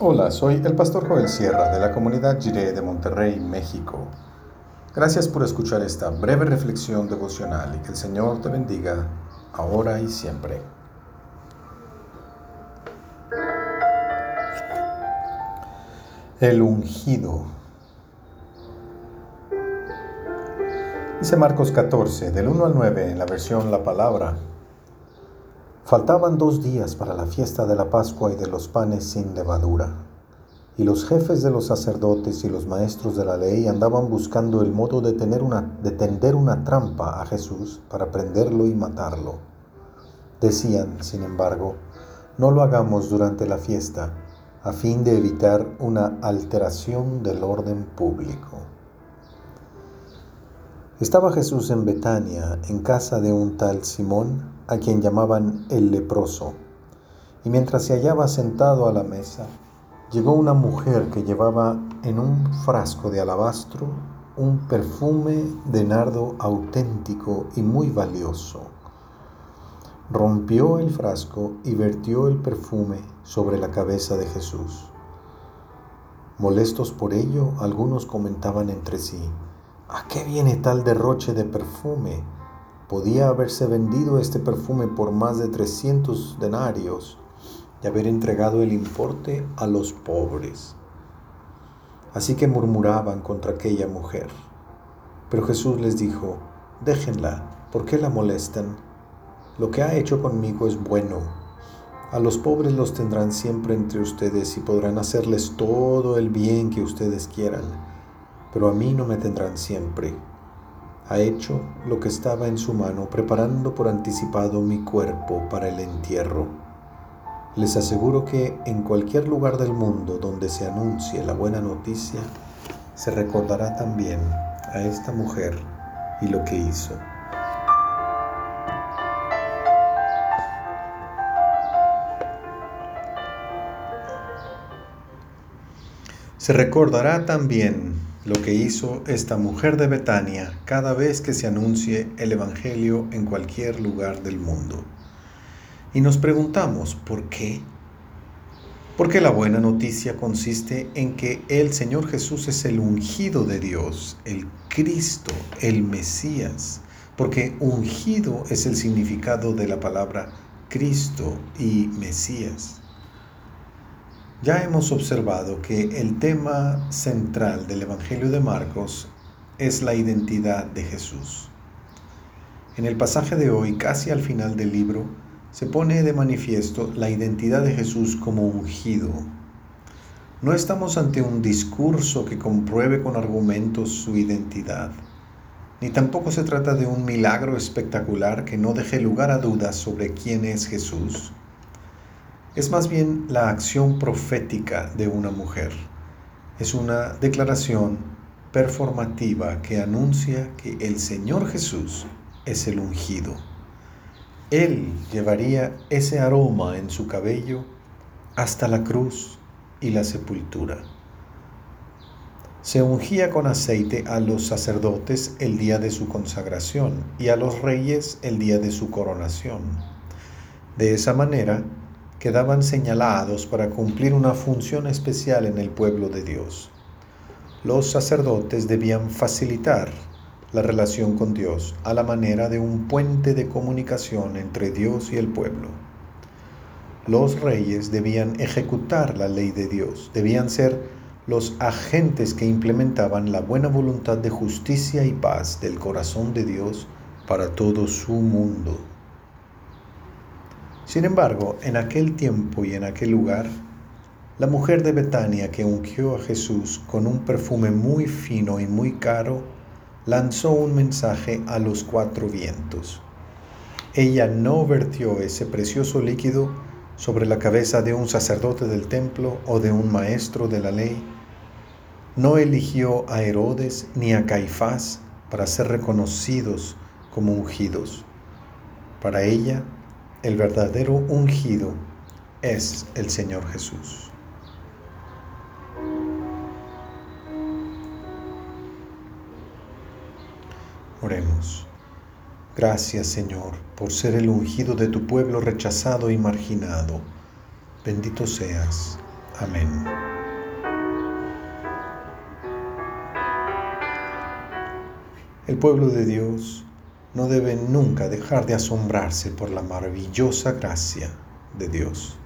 Hola, soy el pastor Joel Sierra de la comunidad Jiré de Monterrey, México. Gracias por escuchar esta breve reflexión devocional y que el Señor te bendiga ahora y siempre. El ungido. Dice Marcos 14, del 1 al 9, en la versión La Palabra. Faltaban dos días para la fiesta de la Pascua y de los panes sin levadura. Y los jefes de los sacerdotes y los maestros de la ley andaban buscando el modo de, tender una trampa a Jesús para prenderlo y matarlo. Decían, sin embargo, no lo hagamos durante la fiesta, a fin de evitar una alteración del orden público. Estaba Jesús en Betania, en casa de un tal Simón, a quien llamaban el leproso. Y mientras se hallaba sentado a la mesa, llegó una mujer que llevaba en un frasco de alabastro un perfume de nardo auténtico y muy valioso. Rompió el frasco y vertió el perfume sobre la cabeza de Jesús. Molestos por ello, algunos comentaban entre sí, ¿a qué viene tal derroche de perfume? podía haberse vendido este perfume por más de 300 denarios y haber entregado el importe a los pobres. Así que murmuraban contra aquella mujer. Pero Jesús les dijo, déjenla, ¿por qué la molestan? Lo que ha hecho conmigo es bueno. A los pobres los tendrán siempre entre ustedes y podrán hacerles todo el bien que ustedes quieran, pero a mí no me tendrán siempre ha hecho lo que estaba en su mano, preparando por anticipado mi cuerpo para el entierro. Les aseguro que en cualquier lugar del mundo donde se anuncie la buena noticia, se recordará también a esta mujer y lo que hizo. Se recordará también lo que hizo esta mujer de Betania cada vez que se anuncie el Evangelio en cualquier lugar del mundo. Y nos preguntamos, ¿por qué? Porque la buena noticia consiste en que el Señor Jesús es el ungido de Dios, el Cristo, el Mesías, porque ungido es el significado de la palabra Cristo y Mesías. Ya hemos observado que el tema central del Evangelio de Marcos es la identidad de Jesús. En el pasaje de hoy, casi al final del libro, se pone de manifiesto la identidad de Jesús como ungido. No estamos ante un discurso que compruebe con argumentos su identidad, ni tampoco se trata de un milagro espectacular que no deje lugar a dudas sobre quién es Jesús es más bien la acción profética de una mujer. Es una declaración performativa que anuncia que el Señor Jesús es el ungido. Él llevaría ese aroma en su cabello hasta la cruz y la sepultura. Se ungía con aceite a los sacerdotes el día de su consagración y a los reyes el día de su coronación. De esa manera, quedaban señalados para cumplir una función especial en el pueblo de Dios. Los sacerdotes debían facilitar la relación con Dios a la manera de un puente de comunicación entre Dios y el pueblo. Los reyes debían ejecutar la ley de Dios, debían ser los agentes que implementaban la buena voluntad de justicia y paz del corazón de Dios para todo su mundo. Sin embargo, en aquel tiempo y en aquel lugar, la mujer de Betania que ungió a Jesús con un perfume muy fino y muy caro, lanzó un mensaje a los cuatro vientos. Ella no vertió ese precioso líquido sobre la cabeza de un sacerdote del templo o de un maestro de la ley. No eligió a Herodes ni a Caifás para ser reconocidos como ungidos. Para ella, el verdadero ungido es el Señor Jesús. Oremos. Gracias Señor por ser el ungido de tu pueblo rechazado y marginado. Bendito seas. Amén. El pueblo de Dios no debe nunca dejar de asombrarse por la maravillosa gracia de Dios.